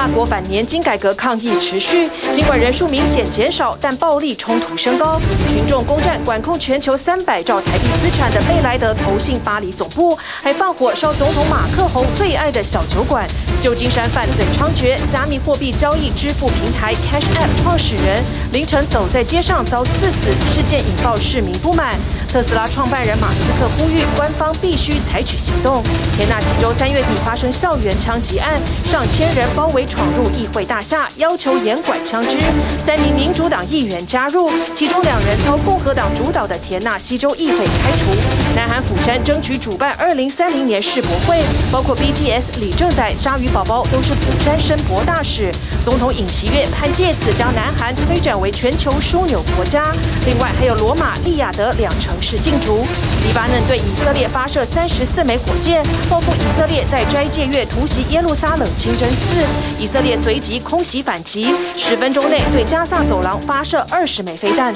法国反年金改革抗议持续，尽管人数明显减少，但暴力冲突升高。群众攻占管控全球三百兆台币资产的贝莱德投信巴黎总部，还放火烧总统马克宏最爱的小酒馆。旧金山犯罪猖獗，加密货币交易支付平台 Cash App 创始人凌晨走在街上遭刺死，事件引爆市民不满。特斯拉创办人马斯克呼吁官方必须采取行动。田纳西州三月底发生校园枪击案，上千人包围闯入议会大厦，要求严管枪支。三名民主党议员加入，其中两人遭共和党主导的田纳西州议会开除。南韩釜山争取主办二零三零年世博会，包括 BTS、李正宰、鲨鱼宝宝都是釜山申博大使。总统尹锡悦盼借此将南韩推展为全球枢纽国家。另外还有罗马、利雅得两城市进驻。黎巴嫩对以色列发射三十四枚火箭，报复以色列在斋戒月突袭耶路撒冷清真寺。以色列随即空袭反击，十分钟内对加萨走廊发射二十枚飞弹。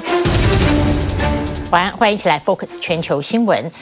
晚安，欢迎一起来 Focus 全球新闻。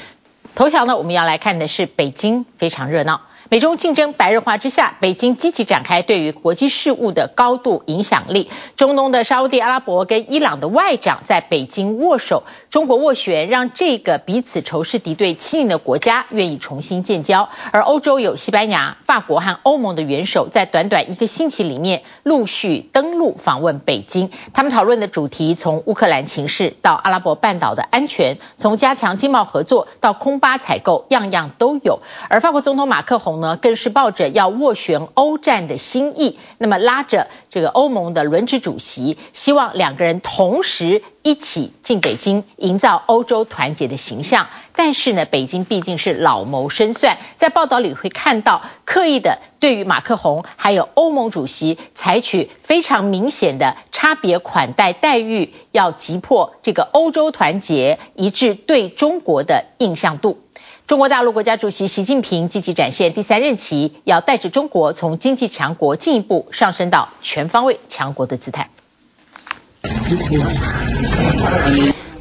头条呢，我们要来看的是北京非常热闹。美中竞争白热化之下，北京积极展开对于国际事务的高度影响力。中东的沙乌地阿拉伯跟伊朗的外长在北京握手，中国斡旋让这个彼此仇视敌对七年的国家愿意重新建交。而欧洲有西班牙、法国和欧盟的元首在短短一个星期里面陆续登陆访问北京。他们讨论的主题从乌克兰情势到阿拉伯半岛的安全，从加强经贸合作到空巴采购，样样都有。而法国总统马克宏呢，更是抱着要斡旋欧战的心意，那么拉着这个欧盟的轮值主席，希望两个人同时一起进北京，营造欧洲团结的形象。但是呢，北京毕竟是老谋深算，在报道里会看到刻意的对于马克宏还有欧盟主席采取非常明显的差别款待待遇，要击破这个欧洲团结一致对中国的印象度。中国大陆国家主席习近平积极展现第三任期，要带着中国从经济强国进一步上升到全方位强国的姿态。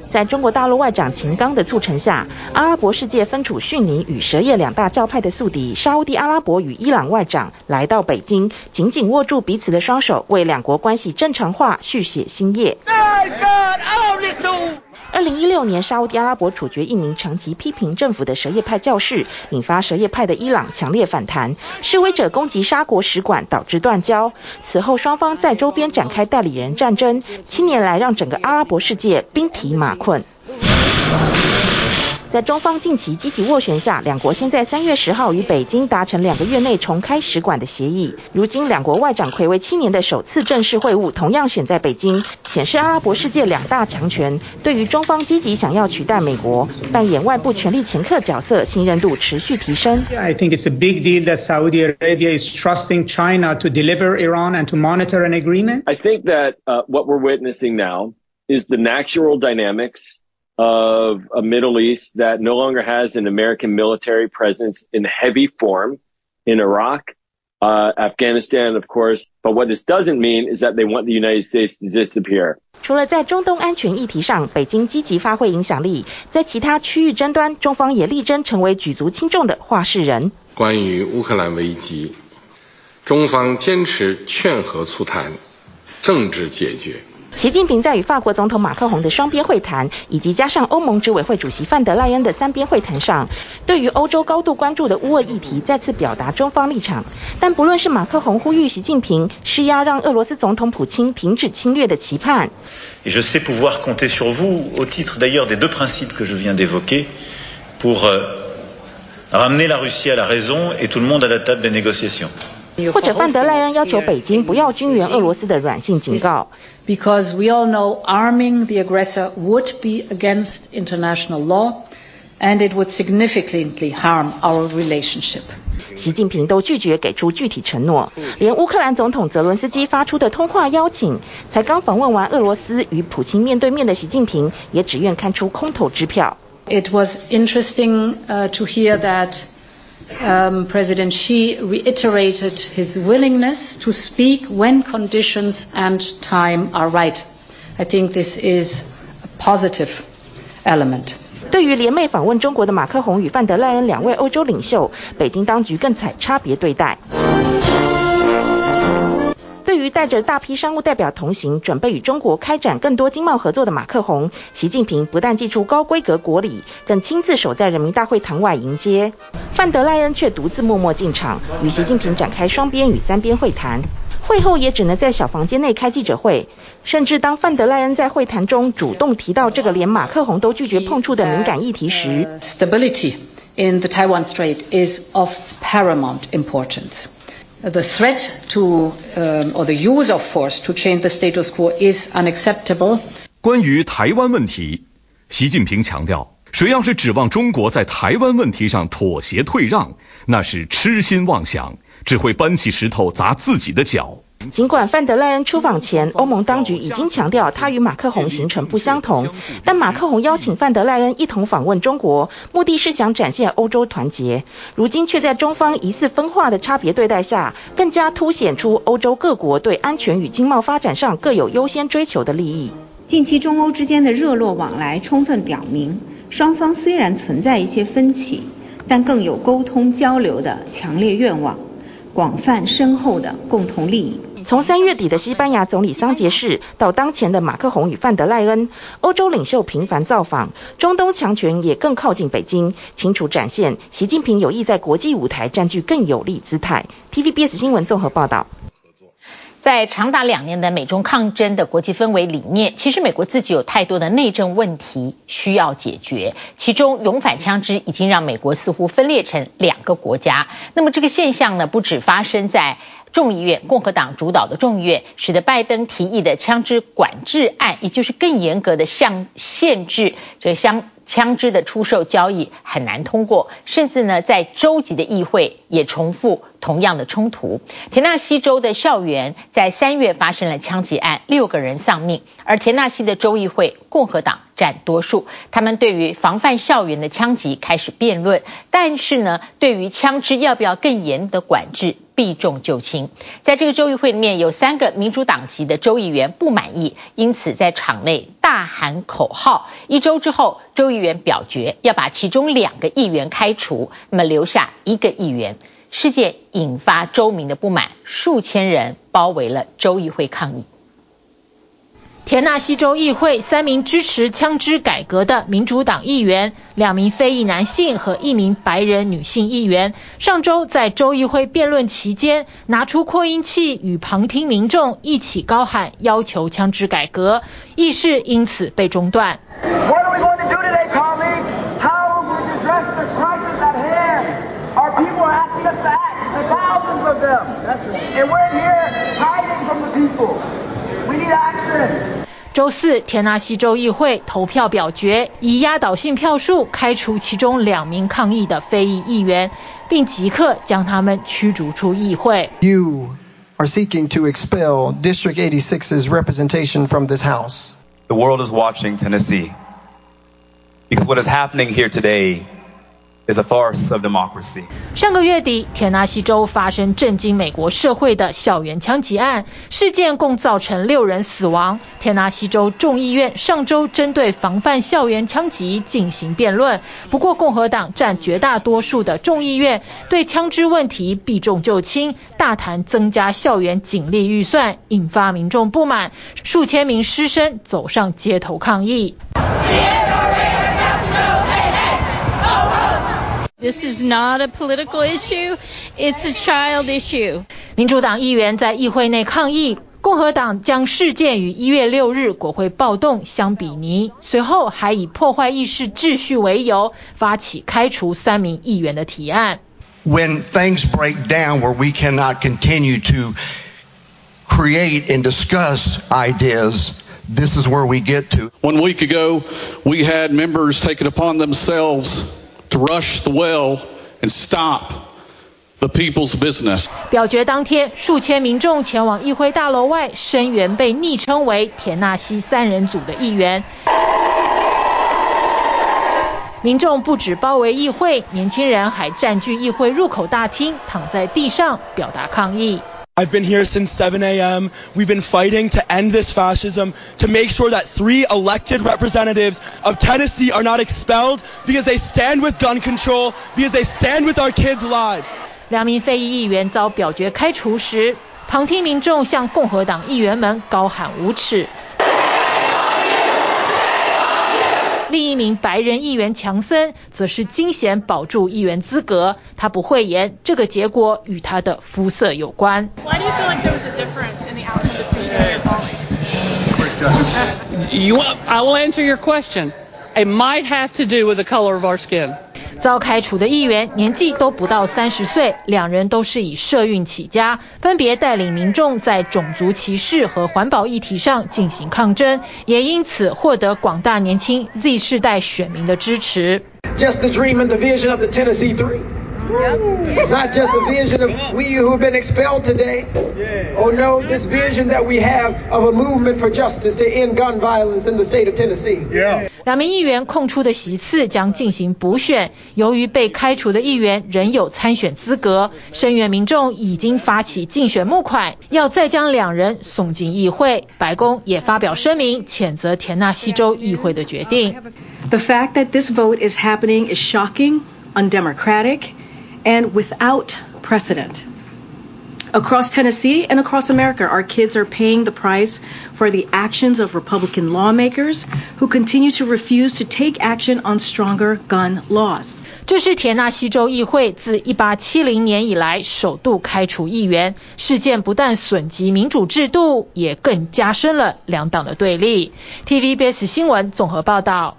在中国大陆外长秦刚的促成下，阿拉伯世界分处逊尼与什叶两大教派的宿敌沙乌地阿拉伯与伊朗外长来到北京，紧紧握住彼此的双手，为两国关系正常化续写新页。二零一六年，沙乌地阿拉伯处决一名长期批评政府的什叶派教士，引发什叶派的伊朗强烈反弹，示威者攻击沙国使馆，导致断交。此后，双方在周边展开代理人战争，七年来让整个阿拉伯世界兵疲马困。在中方近期积极斡旋下，两国先在三月十号与北京达成两个月内重开使馆的协议。如今，两国外长睽违七年的首次正式会晤，同样选在北京，显示阿拉伯世界两大强权对于中方积极想要取代美国扮演外部权力掮客角色，信任度持续提升。I think it's a big deal that Saudi Arabia is trusting China to deliver Iran and to monitor an agreement. I think that what we're witnessing now is the natural dynamics. of a Middle East that no longer has an American military presence in heavy form in Iraq, uh, Afghanistan, of course. But what this doesn't mean is that they want the United States to disappear. 除了在中东安全议题上，北京积极发挥影响力，在其他区域争端，中方也力争成为举足轻重的话事人。关于乌克兰危机，中方坚持劝和促谈，政治解决。 习近平在与法国总统马克宏的双边会谈，以及加上欧盟执委会主席范德赖恩的三边会谈上，对于欧洲高度关注的乌俄议题再次表达中方立场。但不论是马克宏呼吁习近平施压让俄罗斯总统普京停止侵略的期盼，或者范德赖恩要求北京不要军援俄罗斯的软性警告。Because we all know arming the aggressor would be against international law, and it would significantly harm our relationship. 习近平都拒绝给出具体承诺，连乌克兰总统泽伦斯基发出的通话邀请，才刚访问完俄罗斯与普京面对面的习近平，也只愿看出空头支票。It was interesting to hear that. Um, President Xi reiterated his willingness to speak when conditions and time are right. I think this is a positive element. 对于联袂访问中国的马克宏与范德赖恩两位欧洲领袖，北京当局更采差别对待。 对于带着大批商务代表同行，准备与中国开展更多经贸合作的马克宏，习近平不但祭出高规格国礼，更亲自守在人民大会堂外迎接。范德赖恩却独自默默进场，与习近平展开双边与三边会谈。会后也只能在小房间内开记者会，甚至当范德赖恩在会谈中主动提到这个连马克宏都拒绝碰触的敏感议题时，Stability in the Taiwan Strait is of paramount importance. The threat to or the use of force to change the status quo is unacceptable. 关于台湾问题，习近平强调，谁要是指望中国在台湾问题上妥协退让，那是痴心妄想。只会搬起石头砸自己的脚。尽管范德赖恩出访前，欧盟当局已经强调他与马克宏行程不相同，但马克宏邀请范德赖恩一同访问中国，目的是想展现欧洲团结。如今却在中方疑似分化的差别对待下，更加凸显出欧洲各国对安全与经贸发展上各有优先追求的利益。近期中欧之间的热络往来，充分表明双方虽然存在一些分歧，但更有沟通交流的强烈愿望。广泛深厚的共同利益。从三月底的西班牙总理桑杰士到当前的马克宏与范德赖恩，欧洲领袖频繁造访，中东强权也更靠近北京，清楚展现习近平有意在国际舞台占据更有利姿态。TVBS 新闻综合报道。在长达两年的美中抗争的国际氛围里面，其实美国自己有太多的内政问题需要解决。其中，勇反枪支已经让美国似乎分裂成两个国家。那么，这个现象呢，不止发生在众议院，共和党主导的众议院，使得拜登提议的枪支管制案，也就是更严格的向限制这个枪枪支的出售交易很难通过，甚至呢，在州级的议会也重复。同样的冲突，田纳西州的校园在三月发生了枪击案，六个人丧命。而田纳西的州议会共和党占多数，他们对于防范校园的枪击开始辩论，但是呢，对于枪支要不要更严的管制，避重就轻。在这个州议会里面有三个民主党籍的州议员不满意，因此在场内大喊口号。一周之后，州议员表决要把其中两个议员开除，那么留下一个议员。事件引发州民的不满，数千人包围了州议会抗议。田纳西州议会三名支持枪支改革的民主党议员，两名非裔男性和一名白人女性议员，上周在州议会辩论期间，拿出扩音器与旁听民众一起高喊要求枪支改革，议事因此被中断。周四，田纳西州议会投票表决，以压倒性票数开除其中两名抗议的非裔议员，并即刻将他们驱逐出议会。You are seeking to expel District 86's representation from this House. The world is watching Tennessee because what is happening here today. Is a farce of democracy. 上个月底，田纳西州发生震惊美国社会的校园枪击案，事件共造成六人死亡。田纳西州众议院上周针对防范校园枪击进行辩论，不过共和党占绝大多数的众议院对枪支问题避重就轻，大谈增加校园警力预算，引发民众不满，数千名师生走上街头抗议。This is not a political issue. It's a child issue. 民主党议员在议会内抗议，共和党将事件与一月六日国会暴动相比拟，随后还以破坏议事秩序为由，发起开除三名议员的提案。When things break down where we cannot continue to create and discuss ideas, this is where we get to. One week ago, we had members take it upon themselves. To rush the well and stop the people's business. 表决当天，数千民众前往议会大楼外声援被昵称为“田纳西三人组”的议员。民众不止包围议会，年轻人还占据议会入口大厅，躺在地上表达抗议。I've been here since 7 a.m. We've been fighting to end this fascism, to make sure that three elected representatives of Tennessee are not expelled because they stand with gun control, because they stand with our kids' lives. 两名非裔议员遭表决开除时， 旁听民众向共和党议员们高喊无耻。 另一名白人议员强森则是惊险保住议员资格，他不讳言这个结果与他的肤色有关。Why do you feel like there was a difference in the outcome between you and I will answer your question. It might have to do with the color of our skin. 遭开除的议员年纪都不到三十岁，两人都是以社运起家，分别带领民众在种族歧视和环保议题上进行抗争，也因此获得广大年轻 Z 世代选民的支持。Just the dream and the vision of the Tennessee Three. It's not just the vision of we who have been expelled today. Oh no, this vision that we have of a movement for justice to end gun violence in the state of Tennessee. 两名议员空出的席次将进行补选，由于被开除的议员仍有参选资格，声援民众已经发起竞选募款，要再将两人送进议会。白宫也发表声明，谴责田纳西州议会的决定。The fact that this vote is happening is shocking, undemocratic. and without precedent. Across Tennessee and across America, our kids are paying the price for the actions of Republican lawmakers who continue to refuse to take action on stronger gun laws. 这是田纳西州议会自1870年以来首度开除议员，事件不但损及民主制度，也更加深了两党的对立。TVBS 新闻综合报道。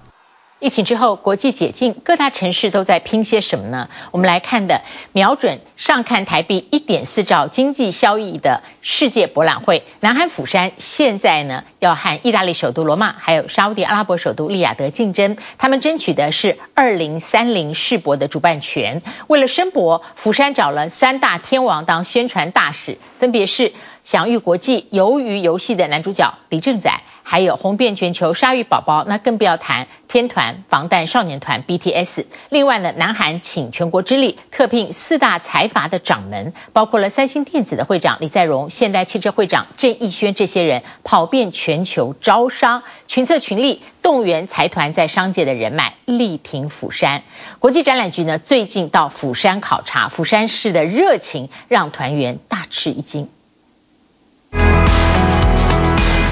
疫情之后，国际解禁，各大城市都在拼些什么呢？我们来看的，瞄准上看台币一点四兆经济效益的世界博览会，南韩釜山现在呢要和意大利首都罗马，还有沙乌地阿拉伯首都利雅得竞争，他们争取的是二零三零世博的主办权。为了申博，釜山找了三大天王当宣传大使，分别是享誉国际鱿鱼游戏的男主角李正宰。还有红遍全球鲨鱼宝宝，那更不要谈天团防弹少年团 BTS。另外呢，南韩请全国之力特聘四大财阀的掌门，包括了三星电子的会长李在镕、现代汽车会长郑义宣这些人，跑遍全球招商，群策群力，动员财团在商界的人脉，力挺釜山。国际展览局呢，最近到釜山考察，釜山市的热情让团员大吃一惊。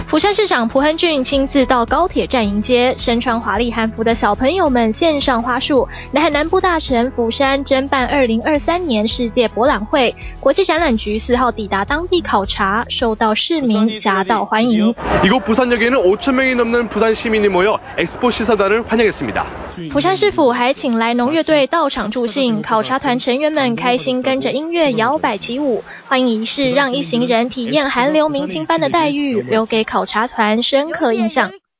釜山市长朴亨俊亲自到高铁站迎接，身穿华丽韩服的小朋友们献上花束。南海南部大城釜山争办二零二三年世界博览会，国际展览局四号抵达当地考察，受到市民夹道欢迎。이곳부산역에는5천명이넘는부산시민이모여엑스포시사단을환영했습니다。 釜山市府还请来农乐队到场助兴，考察团成员们开心跟着音乐摇摆起舞，欢迎仪式让一行人体验韩流明星般的待遇，留给考察团深刻印象。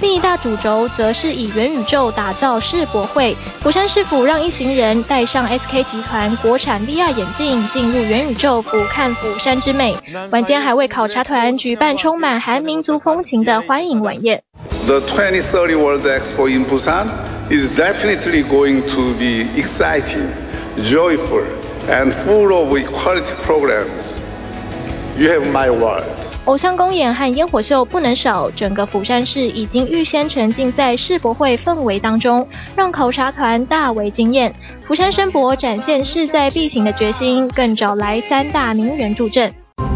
另一大主轴则是以元宇宙打造世博会。釜山市府让一行人戴上 SK 集团国产 VR 眼镜，进入元宇宙俯瞰釜山之美。晚间还为考察团举办充满韩民族风情的欢迎晚宴。The 2030 World Expo in Busan is definitely going to be exciting, joyful, and full of quality programs. You have my word. 偶像公演和烟火秀不能少，整个釜山市已经预先沉浸在世博会氛围当中，让考察团大为惊艳。釜山申博展现势在必行的决心，更找来三大名人助阵。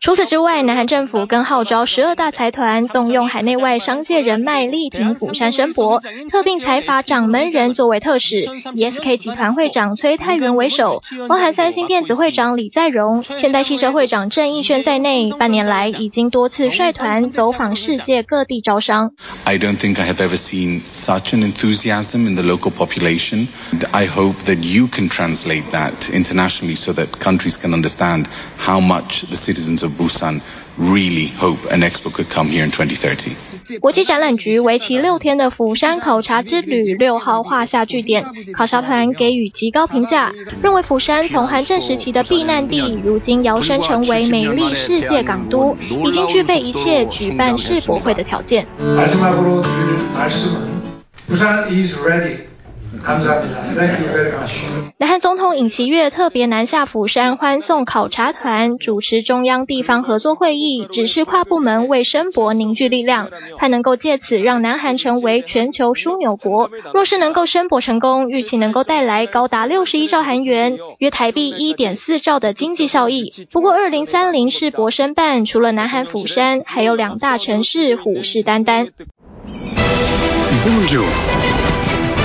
除此之外，南韩政府更号召十二大财团动用海内外商界人脉力挺釜山申博，特聘财阀掌门人作为特使，以 SK 集团会长崔泰元为首，包含三星电子会长李在镕、现代汽车会长郑义宣在内，半年来已经多次率团走访世界各地招商。I don't think I have ever seen such an enthusiasm in the local population. I hope that you can translate that internationally so that countries can understand how much the citizens of Busan really hope an expo could come here in 2030. 国际展览局为期六天的釜山考察之旅六号画下句点，考察团给予极高评价，认为釜山从韩战时期的避难地，如今摇身成为美丽世界港都，已经具备一切举办世博会的条件。南韩总统尹锡悦特别南下釜山欢送考察团，主持中央地方合作会议，指示跨部门为申博凝聚力量，盼能够借此让南韩成为全球枢纽国。若是能够申博成功，预期能够带来高达六十一兆韩元，约台币一点四兆的经济效益。不过，二零三零世博申办除了南韩釜山，还有两大城市虎视眈眈。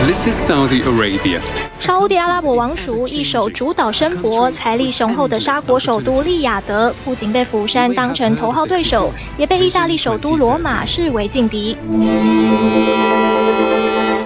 This is Saudi Arabia. 沙乌地阿拉伯王储一手主导申博，财力雄厚的沙国首都利雅得不仅被釜山当成头号对手，也被意大利首都罗马视为劲敌。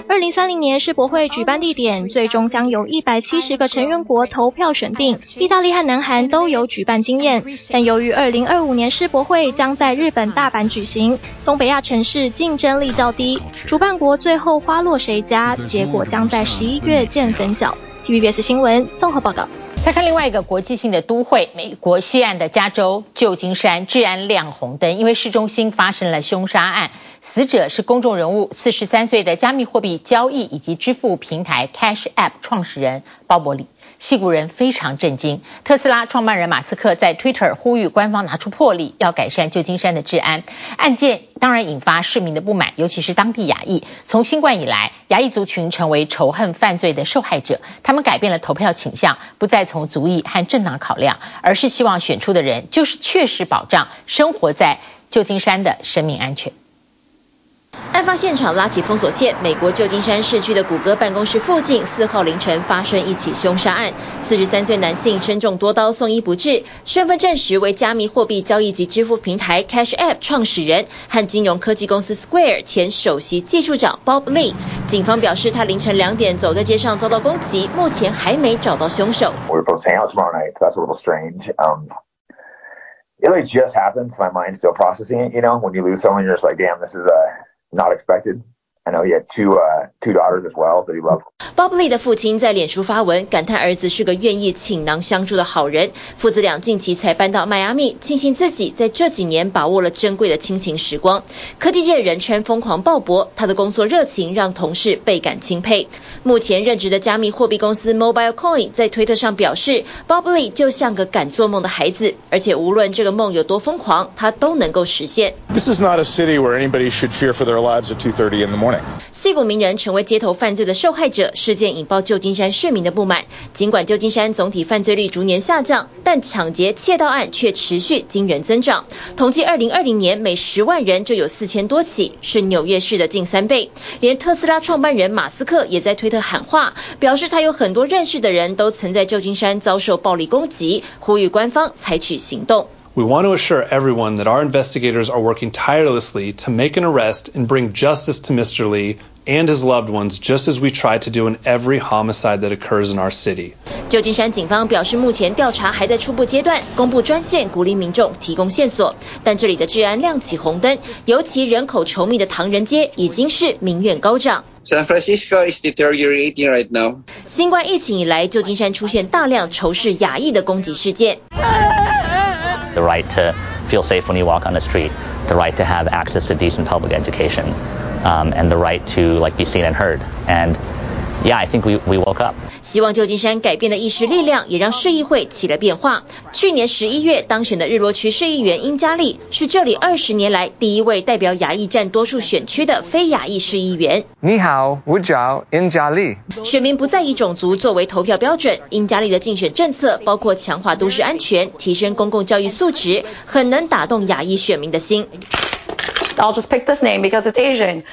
二零三零年世博会举办地点最终将由一百七十个成员国投票选定。意大利和南韩都有举办经验，但由于二零二五年世博会将在日本大阪举行，东北亚城市竞争力较低，主办国最后花落谁家，结果将在十一月见分晓。TVBS 新闻综合报道。再看另外一个国际性的都会，美国西岸的加州旧金山治安亮红灯，因为市中心发生了凶杀案。死者是公众人物，四十三岁的加密货币交易以及支付平台 Cash App 创始人鲍伯里。矽谷人非常震惊，特斯拉创办人马斯克在 Twitter 呼吁官方拿出魄力，要改善旧金山的治安。案件当然引发市民的不满，尤其是当地亚裔。从新冠以来，亚裔族群成为仇恨犯罪的受害者。他们改变了投票倾向，不再从族裔和政党考量，而是希望选出的人就是确实保障生活在旧金山的生命安全。案发现场拉起封锁线，美国旧金山市区的谷歌办公室附近，四号凌晨发生一起凶杀案。四十三岁男性身中多刀，送医不治。身份证实为加密货币交易及支付平台 Cash App 创始人和金融科技公司 Square 前首席技术长 Bob Lee。警方表示，他凌晨两点走在街上遭到攻击，目前还没找到凶手。We're both hanging out tomorrow night, so that's a little strange. Um, it really just happened, so my mind's still processing it. You know, when you lose someone, you're just like, damn, this is a Not expected. I know he had two, uh, two daughters as well that he loved. Bob Lee 的父亲在脸书发文，感叹儿子是个愿意倾囊相助的好人。父子俩近期才搬到迈阿密，庆幸自己在这几年把握了珍贵的亲情时光。科技界人称疯狂鲍勃，他的工作热情让同事倍感钦佩。目前任职的加密货币公司 Mobile Coin 在推特上表示，Bob Lee 就像个敢做梦的孩子，而且无论这个梦有多疯狂，他都能够实现。This is not a city where anybody should fear for their lives at 2:30 in the morning. 矽谷名人成为街头犯罪的受害者，事件引爆旧金山市民的不满。尽管旧金山总体犯罪率逐年下降，但抢劫窃盗案却持续惊人增长。统计2020年每十万人就有四千多起，是纽约市的近三倍。连特斯拉创办人马斯克也在推特喊话，表示他有很多认识的人都曾在旧金山遭受暴力攻击，呼吁官方采取行动。We want to assure everyone that our investigators are working tirelessly to make an arrest and bring justice to Mr. Lee and his loved ones, just as we try to do in every homicide that occurs in our city. 旧金山警方表示，目前调查还在初步阶段，公布专线鼓励民众提供线索。但这里的治安亮起红灯，尤其人口稠密的唐人街已经是民怨高涨。San Francisco is deteriorating right now. 新冠疫情以来，旧金山出现大量仇视亚裔的攻击事件。 The right to feel safe when you walk on the street, the right to have access to decent public education, um, and the right to like be seen and heard. And yeah, I think we, we woke up. 希望旧金山改变的意识力量，也让市议会起了变化。去年十一月当选的日落区市议员英嘉丽，是这里二十年来第一位代表亚裔占多数选区的非亚裔市议员。你好，我叫英嘉丽。选民不再以种族作为投票标准。英嘉丽的竞选政策包括强化都市安全、提升公共教育素质，很能打动亚裔选民的心。I'll just pick this name because it's Asian.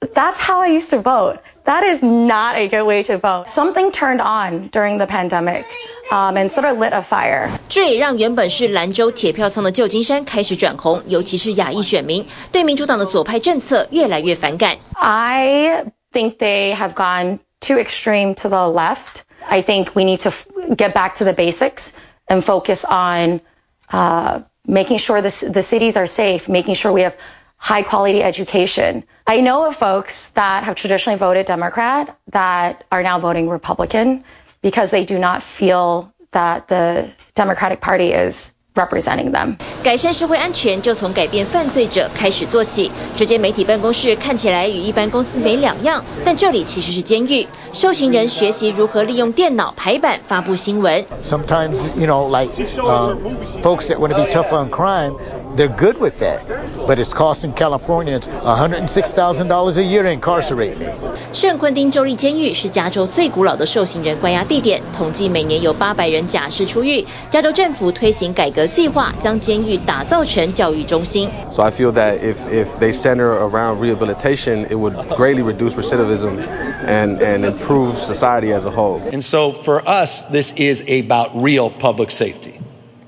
That's how I used to vote. That is not a good way to vote. Something turned on during the pandemic. Um, and sort of lit a fire. 这也让原本是蓝州铁票仓的旧金山开始转红，尤其是亚裔选民对民主党的左派政策越来越反感。I think they have gone too extreme to the left. I think we need to get back to the basics and focus on uh, making sure the, the cities are safe, making sure we have high quality education. I know of folks that have traditionally voted Democrat that are now voting Republican because they do not feel that the Democratic Party is representing them. 改善社会安全就从改变犯罪者开始做起。这间媒体办公室看起来与一般公司没两样，但这里其实是监狱。受刑人学习如何利用电脑排版发布新闻。Sometimes, you know, like uh, folks that want to be tough on crime. They're good with that, but it's costing Californians $106,000 a year to incarcerate me. 圣昆汀州立监狱是加州最古老的受刑人关押地点，统计每年有800人假释出狱。加州政府推行改革计划，将监狱打造成教育中心。So I feel that if if they center around rehabilitation, it would greatly reduce recidivism and and improve society as a whole. And so for us, this is about real public safety.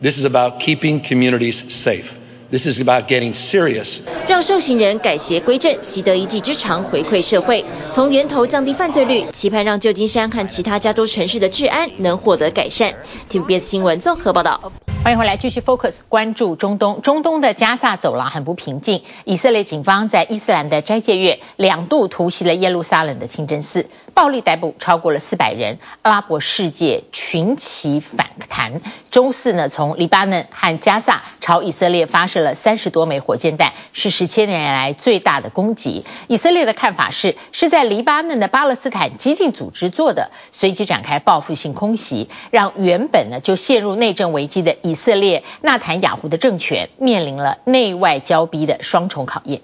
This is about keeping communities safe. This is about getting serious. 让受刑人改邪归正，习得一技之长，回馈社会，从源头降低犯罪率，期盼让旧金山和其他加州城市的治安能获得改善。TVBS 新闻综合报道。欢迎回来，继续 focus 关注中东。中东的加萨走廊很不平静，以色列警方在伊斯兰的斋戒月两度突袭了耶路撒冷的清真寺，暴力逮捕超过了四百人。阿拉伯世界群起反弹。周四呢，从黎巴嫩和加萨朝以色列发射了三十多枚火箭弹，是十七年来最大的攻击。以色列的看法是，是在黎巴嫩的巴勒斯坦激进组织做的，随即展开报复性空袭，让原本呢就陷入内政危机的以以色列纳坦雅胡的政权面临了内外交逼的双重考验。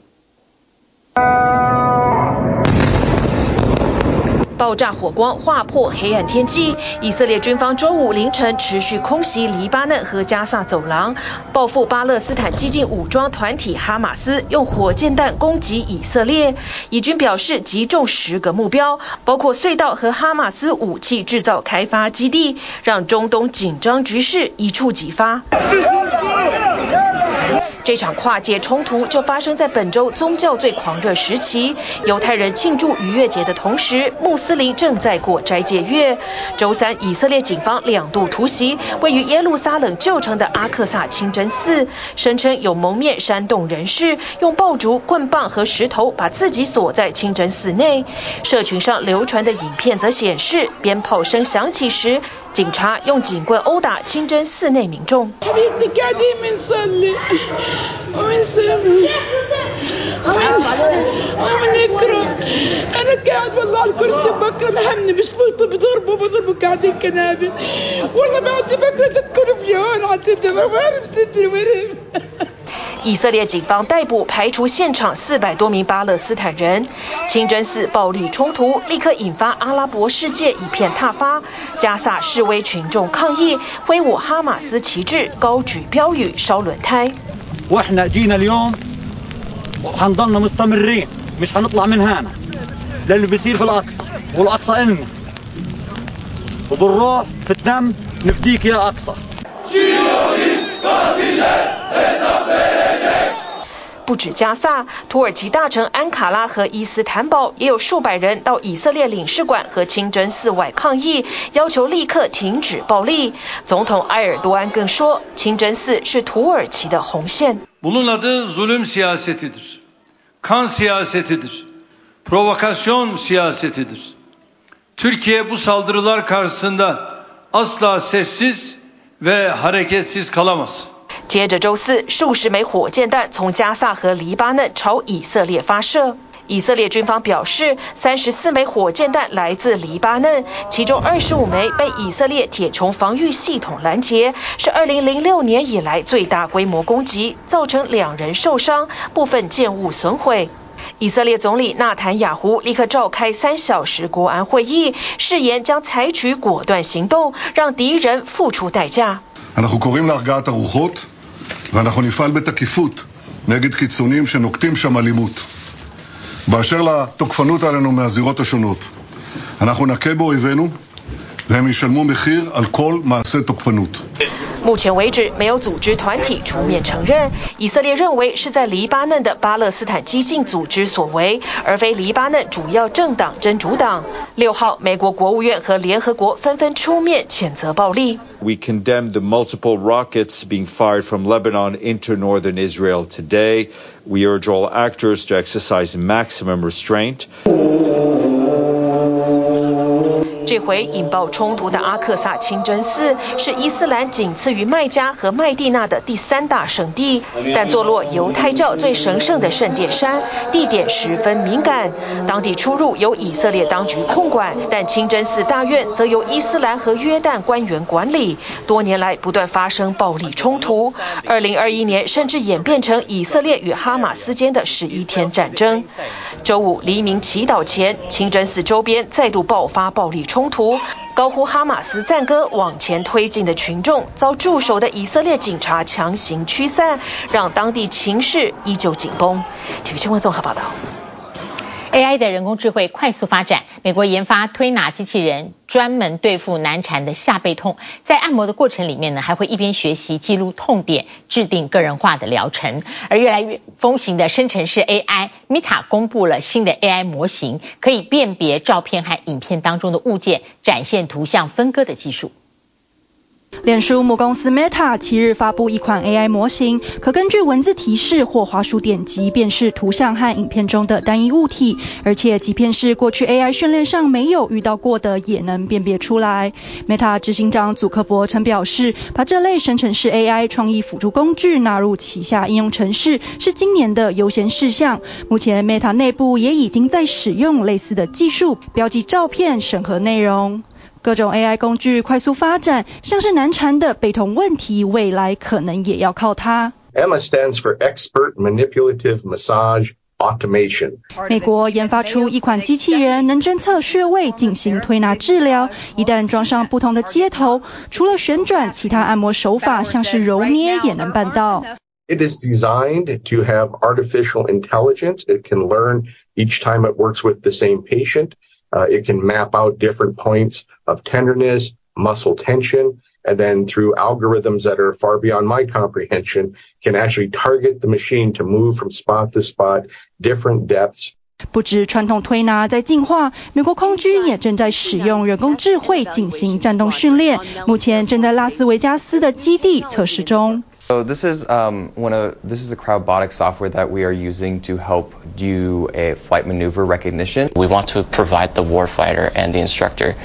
爆炸火光划破黑暗天际，以色列军方周五凌晨持续空袭黎巴嫩和加萨走廊，报复巴勒斯坦激进武装团体哈马斯用火箭弹攻击以色列。以军表示击中十个目标，包括隧道和哈马斯武器制造开发基地，让中东紧张局势一触即发。这场跨界冲突就发生在本周宗教最狂热时期，犹太人庆祝逾越节的同时，穆斯林正在过斋戒月。周三，以色列警方两度突袭位于耶路撒冷旧城的阿克萨清真寺，声称有蒙面煽动人士用爆竹、棍棒和石头把自己锁在清真寺内。社群上流传的影片则显示，鞭炮声响起时，警察用警棍殴打清真寺内民众。以色列警方逮捕排除现场四百多名巴勒斯坦人。清真寺暴力冲突立刻引发阿拉伯世界一片挞伐。加萨示威群众抗议，挥舞哈马斯旗帜，高举标语，烧轮胎。不止加萨土耳其大城安卡拉和伊斯坦堡也有数百人到以色列领事馆和清真寺外抗议要求立刻停止暴力。总统埃尔多安更说清真寺是土耳其的红线。接着周四，数十枚火箭弹从加萨和黎巴嫩朝以色列发射。以色列军方表示，三十四枚火箭弹来自黎巴嫩，其中二十五枚被以色列铁穹防御系统拦截，是二零零六年以来最大规模攻击，造成两人受伤，部分建物损毁。以色列总理纳坦雅胡立刻召开三小时国安会议，誓言将采取果断行动，让敌人付出代价。目前为止，没有组织团体出面承认。以色列认为是在黎巴嫩的巴勒斯坦激进组织所为，而非黎巴嫩主要政党真主党。六号，美国国务院和联合国纷纷出面谴责暴力。We condemn the multiple rockets being fired from Lebanon into northern Israel today. We urge all actors to exercise maximum restraint. 这回引爆冲突的阿克萨清真寺是伊斯兰仅次于麦加和麦地那的第三大圣地，但坐落犹太教最神圣的圣殿山，地点十分敏感。当地出入由以色列当局控管，但清真寺大院则由伊斯兰和约旦官员管理。多年来不断发生暴力冲突，二零二一年甚至演变成以色列与哈马斯间的十一天战争。周五黎明祈祷前，清真寺周边再度爆发暴力冲。中途，高呼哈马斯赞歌往前推进的群众遭驻守的以色列警察强行驱散，让当地情势依旧紧绷。体育新闻综合报道。AI 的人工智慧快速发展，美国研发推拿机器人专门对付难缠的下背痛，在按摩的过程里面呢，还会一边学习记录痛点，制定个人化的疗程。而越来越风行的生成式 AI，Meta 公布了新的 AI 模型，可以辨别照片和影片当中的物件，展现图像分割的技术。脸书母公司 Meta 七日发布一款 AI 模型，可根据文字提示或滑鼠点击辨识图像和影片中的单一物体，而且即便是过去 AI 训练上没有遇到过的，也能辨别出来。Meta 执行长祖克伯曾表示，把这类生成式 AI 创意辅助工具纳入旗下应用程式是今年的优先事项。目前 Meta 内部也已经在使用类似的技术，标记照片、审核内容。各种 AI 工具快速发展，像是难缠的背痛问题，未来可能也要靠它。EMMA stands for Expert Manipulative Massage Automation。美国研发出一款机器人，能侦测穴位进行推拿治疗。一旦装上不同的接头，除了旋转，其他按摩手法像是揉捏也能办到。It is designed to have artificial intelligence. It can learn each time it works with the same patient. Uh, it can map out different points of tenderness, muscle tension, and then through algorithms that are far beyond my comprehension, can actually target the machine to move from spot to spot, different depths. 不止传统推拿在进化，美国空军也正在使用人工智慧进行战斗训练，目前正在拉斯维加斯的基地测试中。 So this is um, one of this is a cryobotic software that we are using to help do a flight maneuver recognition. We want to provide the warfighter and the instructor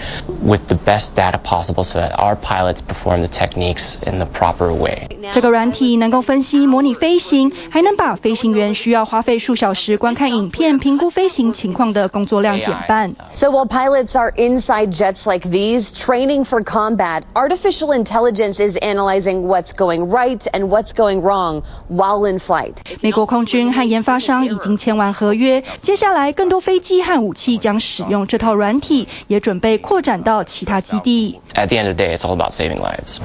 with the best data possible so that our pilots perform the techniques in the proper way. 这个软体能够分析模拟飞行，还能把飞行员需要花费数小时观看影片、评估飞行情况的工作量减半。So while pilots are inside jets like these, training for combat, artificial intelligence is analyzing what's going right and what's going wrong while in flight. 美国空军和研发商已经签完合约，接下来更多飞机和武器将使用这套软体，也准备扩展到其他基地。At the end of the day, it's all about saving lives.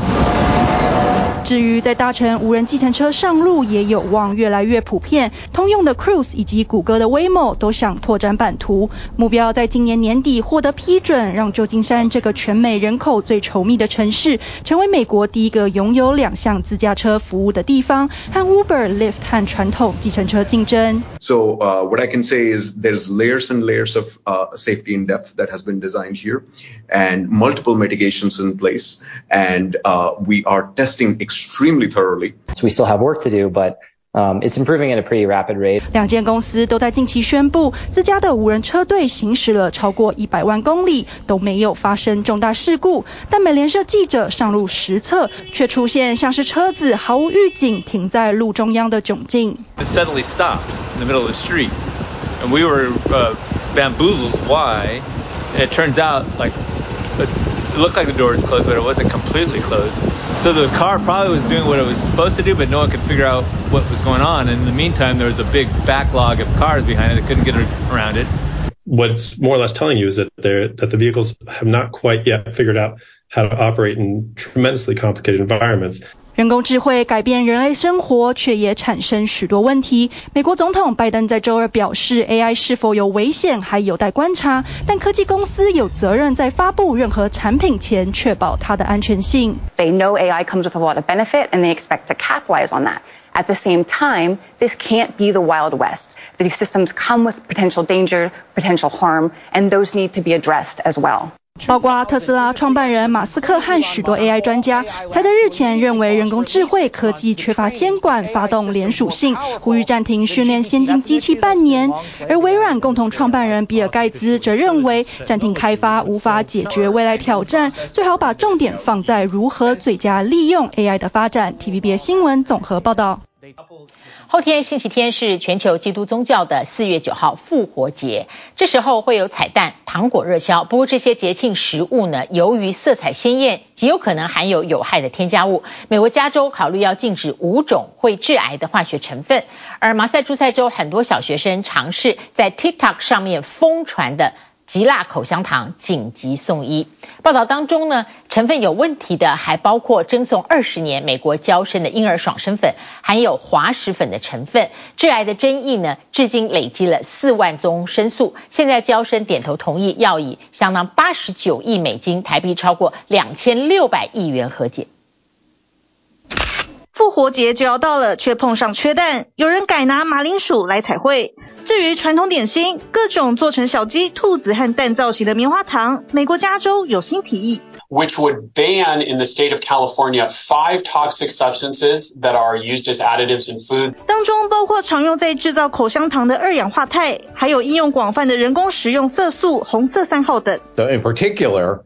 至于在搭乘无人计程车上路，也有望越来越普遍。通用的 Cruise 以及谷歌的 Waymo 都想拓展版图，目标在今年年底获得批准，让旧金山这个全美人口最稠密的城市，成为美国第一个拥有两项自驾车服务的地方，和 Uber、Lyft 和传统计程车竞争。So uh, what I can say is there's layers and layers of uh, safety in depth that has been designed here, and multiple mitigations in place, and uh, we are testing. extremely thoroughly. So we still have work to do, but Um, it's improving at a pretty rapid rate. 两间公司都在近期宣布，自家的无人车队行驶了超过一百万公里，都没有发生重大事故。但美联社记者上路实测，却出现像是车子毫无预警停在路中央的窘境。It suddenly stopped in the middle of the street. and we were uh, bamboozled. Why? And it turns out like it looked like the door was closed, but it wasn't completely closed. So the car probably was doing what it was supposed to do, but no one could figure out what was going on. And in the meantime, there was a big backlog of cars behind it that couldn't get around it. What it's more or less telling you is that that the vehicles have not quite yet figured out how to operate in tremendously complicated environments. 人工智慧改变人类生活，却也产生许多问题。美国总统拜登在周二表示，AI 是否有危险还有待观察，但科技公司有责任在发布任何产品前确保它的安全性。They know AI comes with a lot of benefit and they expect to capitalize on that. At the same time, this can't be the Wild West. These systems come with potential danger, potential harm, and those need to be addressed as well. 包括特斯拉创办人马斯克和许多 AI 专家，才在日前认为人工智慧科技缺乏监管，发动联署信，呼吁暂停训练先进机器半年。而微软共同创办人比尔盖茨则认为，暂停开发无法解决未来挑战，最好把重点放在如何最佳利用 AI 的发展。Tvb 新闻综合报道。后天星期天是全球基督宗教的四月九号复活节，这时候会有彩蛋、糖果热销。不过这些节庆食物呢，由于色彩鲜艳，极有可能含有有害的添加物。美国加州考虑要禁止五种会致癌的化学成分，而马萨诸塞州很多小学生尝试在 TikTok 上面疯传的。极辣口香糖紧急送医。报道当中呢，成分有问题的还包括赠送二十年美国娇生的婴儿爽身粉，含有滑石粉的成分。致癌的争议呢，至今累积了四万宗申诉。现在娇生点头同意，要以相当八十九亿美金（台币超过两千六百亿元）和解。复活节就要到了，却碰上缺蛋，有人改拿马铃薯来彩绘。至于传统点心，各种做成小鸡、兔子和蛋造型的棉花糖，美国加州有新提议，which would ban in the state of California five toxic substances that are used as additives in food。当中包括常用在制造口香糖的二氧化钛，还有应用广泛的人工食用色素红色三号等。So in particular,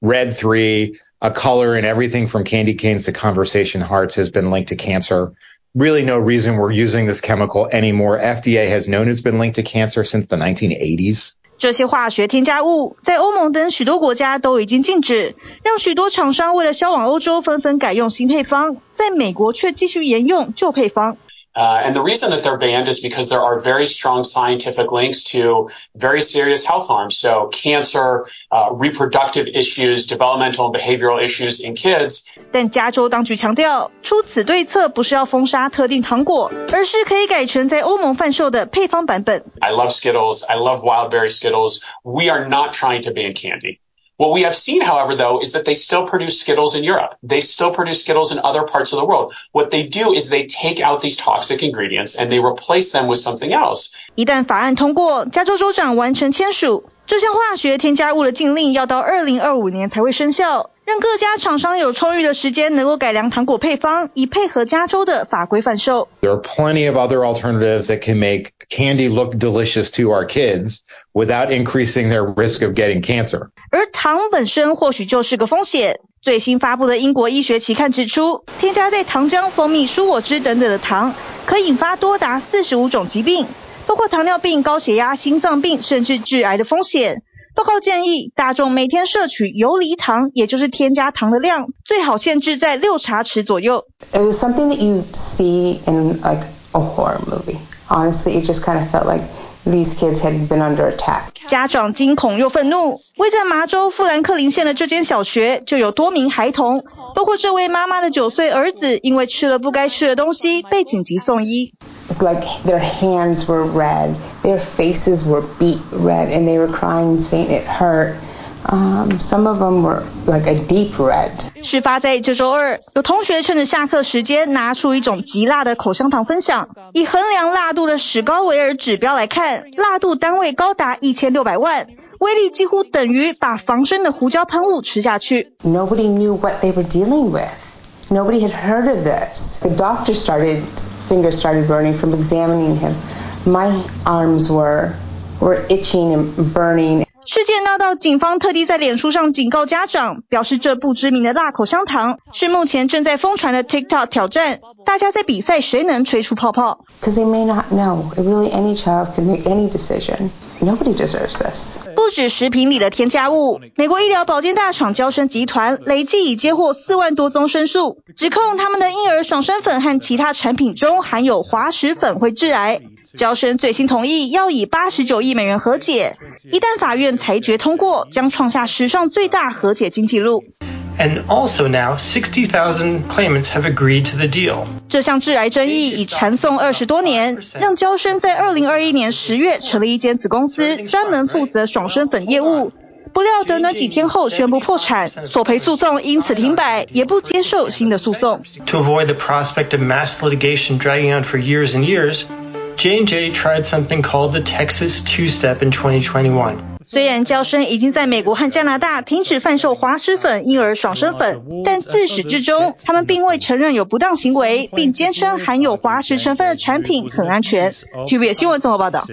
red three. a color in everything from candy canes to conversation hearts has been linked to cancer. Really no reason we're using this chemical anymore. FDA has known it's been linked to cancer since the 1980s. 这些化学添加物在欧盟等许多国家都已经禁止，让许多厂商为了销往欧洲纷纷改用新配方，在美国却继续沿用旧配方。 Uh, and the reason that they're banned is because there are very strong scientific links to very serious health harms. So cancer, uh, reproductive issues, developmental and behavioral issues in kids. 但加州当局强调，出此对策不是要封杀特定糖果，而是可以改成在欧盟贩售的配方版本。I love Skittles. I love Wildberry Skittles. We are not trying to ban candy. What we have seen, however, though, is that they still produce Skittles in Europe. They still produce Skittles in other parts of the world. What they do is they take out these toxic ingredients and they replace them with something else. 一旦法案通过，加州州长完成签署，这项化学添加物的禁令要到2025年才会生效。让各家厂商有充裕的时间，能够改良糖果配方，以配合加州的法规贩售。There are plenty of other alternatives that can make candy look delicious to our kids without increasing their risk of getting cancer. 而糖本身或许就是个风险。最新发布的英国医学期刊指出，添加在糖浆、蜂蜜、蔬果汁等等的糖，可引发多达四十五种疾病，包括糖尿病、高血压、心脏病，甚至致癌的风险。报告建议，大众每天摄取游离糖，也就是添加糖的量，最好限制在六茶匙左右。It was something that you see in like a horror movie. Honestly, it just kind of felt like these kids had been under attack. 家长惊恐又愤怒。位在麻州富兰克林县的这间小学，就有多名孩童，包括这位妈妈的九岁儿子，因为吃了不该吃的东西，被紧急送医。like their hands were red, their faces were beet red, and they were crying, saying it hurt. Um, some of them were like a deep red. 事发在这周二，有同学趁着下课时间拿出一种极辣的口香糖分享。以衡量辣度的史高维尔指标来看，辣度单位高达一千六百万，威力几乎等于把防身的胡椒喷雾吃下去。Nobody knew what they were dealing with. Nobody had heard of this. The doctor started fingers started burning from examining him. My arms were were itching and burning. 世件闹到警方特地在脸书上警告家长，表示这不知名的辣口香糖是目前正在疯传的 TikTok 挑战，大家在比赛谁能吹出泡泡。Because they may not know. Really, any child can make any decision. Nobody deserves this. 不止食品里的添加物，美国医疗保健大厂娇生集团累计已接获四万多宗申诉，指控他们的婴儿爽身粉和其他产品中含有滑石粉会致癌。娇生最新同意要以八十九亿美元和解，一旦法院裁决通过，将创下史上最大和解金纪录。And also now, 60,000 claimants have agreed to the deal. 这项致癌争议已缠讼二十多年，让娇生在二零二一年十月成立一间子公司，专门负责爽身粉业务。不料短短几天后宣布破产，索赔诉讼因此停摆，也不接受新的诉讼。To avoid the prospect of mass litigation dragging on for years and years, J&J tried something called the Texas Two-Step in 2021. 虽然娇生已经在美国和加拿大停止贩售滑石粉、婴儿爽身粉，但自始至终，他们并未承认有不当行为，并坚称含有滑石成分的产品很安全。TVBS 新闻综合报道。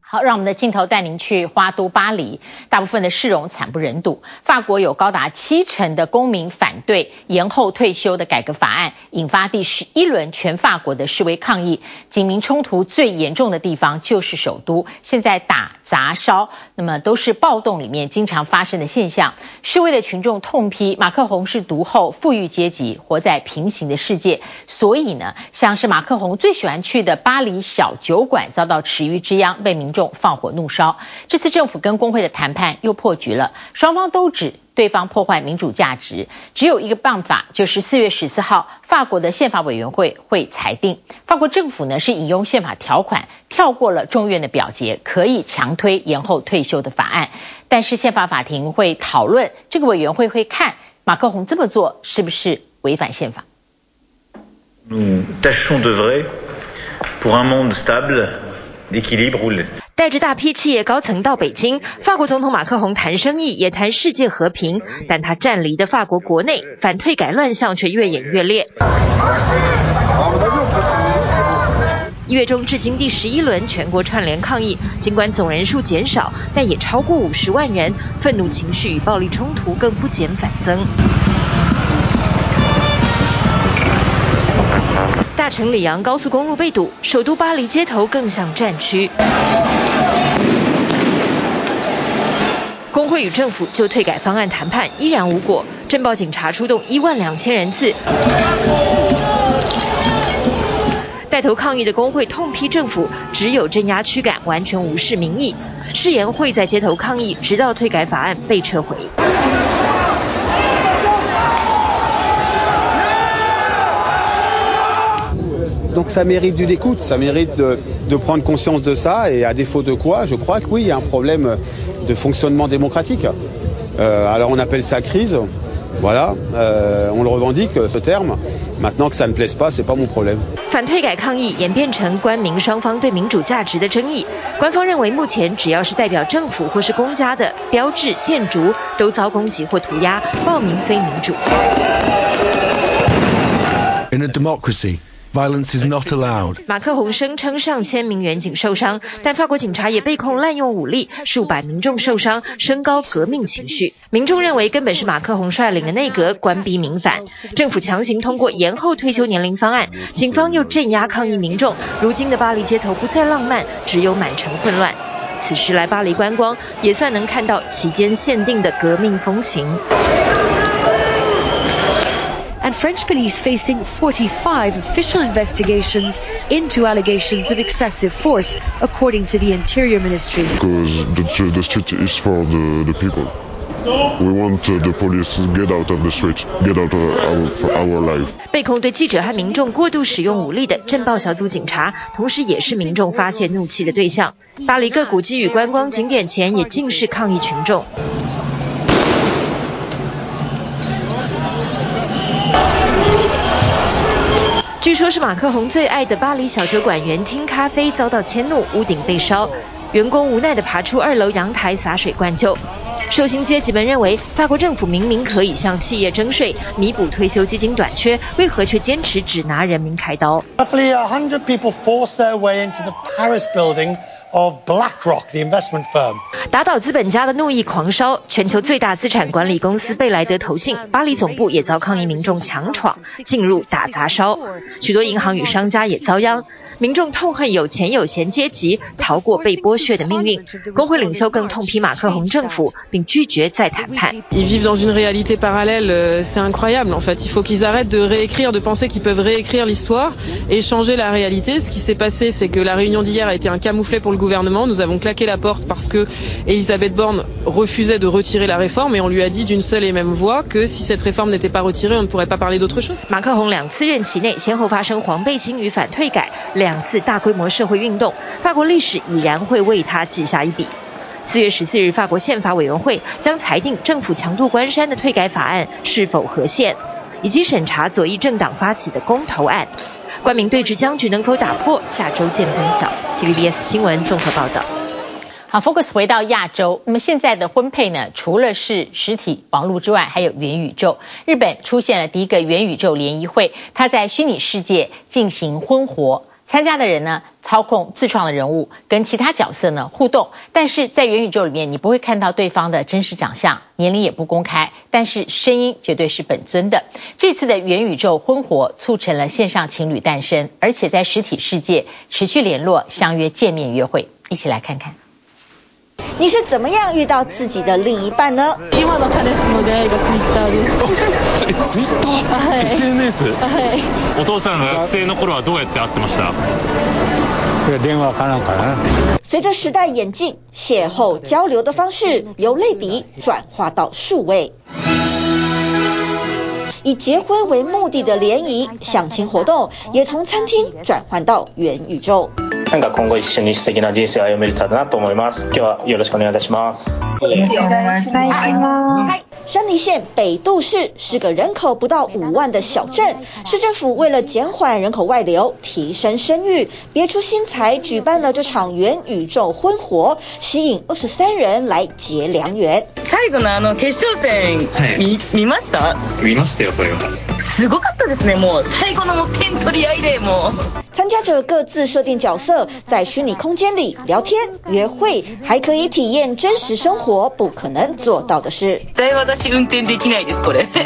好，让我们的镜头带您去花都巴黎，大部分的市容惨不忍睹。法国有高达七成的公民反对延后退休的改革法案，引发第十一轮全法国的示威抗议。警民冲突最严重的地方就是首都，现在打砸烧，那么都是暴动里面经常发生的现象。示威的群众痛批马克宏是毒后，富裕阶级活在平行的世界。所以呢，像是马克宏最喜欢去的巴黎小酒馆遭到池鱼之殃，被民众放火怒烧。这次政府跟工会的谈判又破局了，双方都指对方破坏民主价值。只有一个办法，就是四月十四号，法国的宪法委员会会裁定。法国政府呢是引用宪法条款，跳过了众院的表决，可以强推延后退休的法案。但是宪法法庭会讨论，这个委员会会看马克宏这么做是不是违反宪法。带着大批企业高层到北京，法国总统马克宏谈生意，也谈世界和平，但他站离的法国国内反退改乱象却越演越烈。一月中至今第十一轮全国串联抗议，尽管总人数减少，但也超过五十万人，愤怒情绪与暴力冲突更不减反增。大城里昂高速公路被堵，首都巴黎街头更像战区。会与政府就退改方案谈判依然无果，镇暴警察出动一万两千人次。带头抗议的工会痛批政府只有镇压驱赶，完全无视民意，誓言会在街头抗议，直到退改法案被撤回。Donc ça mérite de l'écoute, ça mérite de, de prendre conscience de ça, et à défaut de quoi, je crois que oui, il y a un problème de fonctionnement démocratique. Euh, alors on appelle ça crise, voilà, euh, on le revendique ce terme. Maintenant que ça ne plaise pas, c'est pas mon problème. 反退改抗议演变成官民双方对民主价值的争议。官方认为，目前只要是代表政府或是公家的标志、建筑，都遭攻击或涂鸦，暴民非民主。In a democracy. 马克宏声称上千名员警受伤，但法国警察也被控滥用武力，数百民众受伤，升高革命情绪。民众认为根本是马克宏率领的内阁官逼民反，政府强行通过延后退休年龄方案，警方又镇压抗议民众。如今的巴黎街头不再浪漫，只有满城混乱。此时来巴黎观光，也算能看到其间限定的革命风情。French police facing 45 official investigations into allegations of excessive force, according to the Interior Ministry. Because the, the street is for the, the people. We want the police to get out of the street, get out of our, our life. 被控对记者和民众过度使用武力的镇暴小组警察，同时也是民众发泄怒气的对象。巴黎各古迹与观光景点前也尽是抗议群众。说，是马克宏最爱的巴黎小酒馆园厅咖啡遭到迁怒，屋顶被烧，员工无奈地爬出二楼阳台洒水灌救。受薪阶级们认为，法国政府明明可以向企业征税，弥补退休基金短缺，为何却坚持只拿人民开刀？Of BlackRock, the investment firm. 打倒资本家的怒意狂烧，全球最大资产管理公司贝莱德投信巴黎总部也遭抗议民众强闯进入打砸烧，许多银行与商家也遭殃。民众痛恨有钱有闲阶级逃过被剥削的命运，工会领袖更痛批马克宏政府，并拒绝再谈判。Ils vivent dans une réalité parallèle, c'est incroyable en fait. Il faut qu'ils arrêtent de réécrire, de penser qu'ils peuvent réécrire l'histoire et changer la réalité. Ce qui s'est passé, c'est que la réunion d'hier a été un camouflet pour le gouvernement. Nous avons claqué la porte parce que Elisabeth Borne refusait de retirer la réforme et on lui a dit d'une seule et même voix que si cette réforme n'était pas retirée, on ne pourrait pas parler d'autre chose. 马克宏两次任期内先后发生黄背心与反退改两 两次大规模社会运动，法国历史已然会为他记下一笔。四月十四日，法国宪法委员会将裁定政府强渡关山的退改法案是否合宪，以及审查左翼政党发起的公投案。官民对峙僵局能否打破？下周见分晓。TVBS 新闻综合报道。好，Focus 回到亚洲，那么现在的婚配呢，除了是实体网络之外，还有元宇宙。日本出现了第一个元宇宙联谊会，它在虚拟世界进行婚活。参加的人呢，操控自创的人物，跟其他角色呢互动，但是在元宇宙里面，你不会看到对方的真实长相，年龄也不公开，但是声音绝对是本尊的。这次的元宇宙婚活促成了线上情侣诞生，而且在实体世界持续联络，相约见面约会，一起来看看。你是怎么样遇到自己的另一半呢？今の彼氏の出会いがツイッターです。ツイッター？SNS？はい。お父さんが学生の顷はどうやって会ってました？电话かなんかな。随着时代演进，邂逅交流的方式由类比转化到数位，以结婚为目的的联谊相亲活动，也从餐厅转换到元宇宙。 なんか今后一绪に素敌な人生を歩めるとなと思います。今日はよろしくお愿いいたします。よろしくお愿いします。山梨县北杜市是个人口不到五万的小镇，市政府为了减缓人口外流、提升生育，别出心裁举办了这场元宇宙婚活，吸引二十三人来结良缘。最后のあの决胜戦见见ました？见ましたよそれは。 すごかったですね。もう最后のもう点取り合いでもう。参加者各自设定角色，在虚拟空间里聊天、约会，还可以体验真实生活不可能做到的事。私运転できないですこれ。看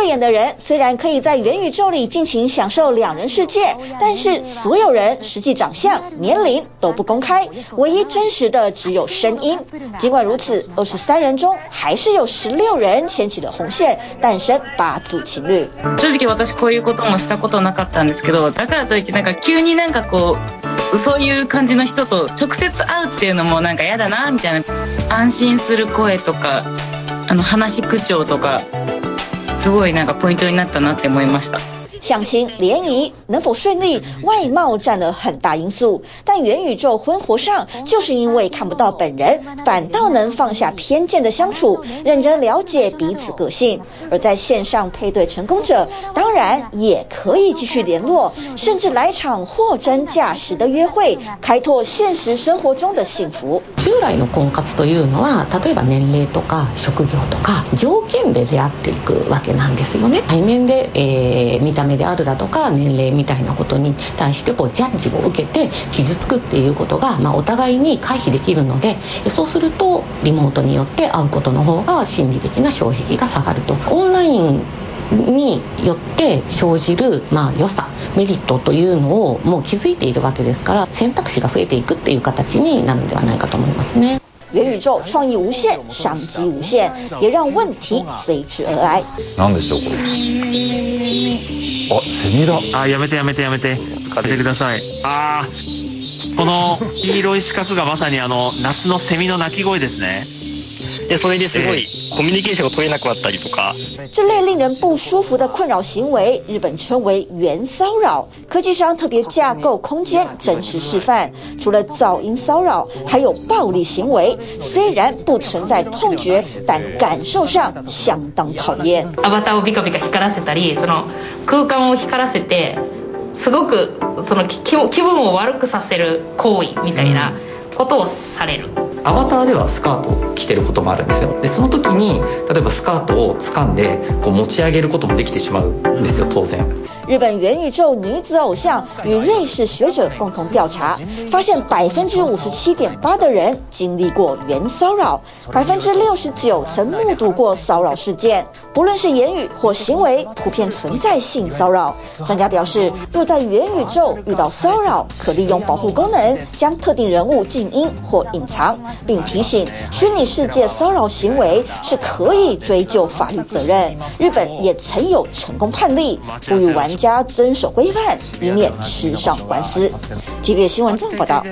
对眼的人虽然可以在元宇宙里尽情享受两人世界，但是所有人实际长相、年龄都不公开，唯一真实的只有声音。尽管如此，二十三人中还是有十六人牵起了红线，诞生八组情侣。正直私こういうこともしたことなかったんですけど、だからといってなんか急になんかこうそういう感じの人と直接会うっていうのもなんか嫌だなみたいな。安心する声とか、あの话口调とか。 すごいなんかポイントになったなって思いました。相亲联谊能否顺利，外貌占了很大因素。但元宇宙婚活上，就是因为看不到本人，反倒能放下偏见的相处，认真了解彼此个性。而在线上配对成功者，当然也可以继续联络，甚至来场货真价实的约会，开拓现实生活中的幸福。従来の婚活というのは，例えば年齢とか职业とか条件で出会っていくわけなんですよね。対面で、えー、见た目 であるだとか年齢みたいなことに対してこうジャッジを受けて伤つくっていうことが、まあ、お互いに回避できるのでそうするとリモートによって会うことの方が心理的な障壁が下がるとオンラインによって生じる、まあ、良さメリットというのをもう気づいているわけですから选択肢が増えていくっていう形になるのではないかと思いますね。元宇宙创意无限，商机无限，也让问题随之而来。何でしょう？これ？あ、セミだ。あ、やめてやめてやめて。买ってください。あー、この黄色い四角がまさにあの夏のセミの鸣き声ですね。で、それですごいコミュニケーションが取れなくなったりとか。这类令人不舒服的困扰行为，日本称为元骚扰。科技商特别架构空间真实示范，除了噪音骚扰，还有暴力行为。虽然不存在痛觉，但感受上相当讨厌。アバターをビカビカ光らせたり、その空间を光らせて、すごくその気気分を悪くさせる行为みたいなことをされる。アバターではスカートを着てることもあるんですよ。でその時に例えばスカートを掴んでこう持ち上げることもできてしまうんですよ当然。日本元宇宙女子偶像与瑞士学者共同调查，发现百分之五十七点八的人经历过元骚扰，百分之六十九曾目睹过骚扰事件。不论是言语或行为，普遍存在性骚扰。专家表示，若在元宇宙遇到骚扰，可利用保护功能将特定人物静音或隐藏，并提醒虚拟世界骚扰行为是可以追究法律责任。日本也曾有成功判例，呼吁玩家遵守规范，以免吃上官司。TVB 新闻综合报道。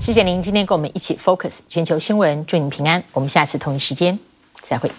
谢谢您今天跟我们一起 focus 全球新闻，祝您平安。我们下次同一时间再会。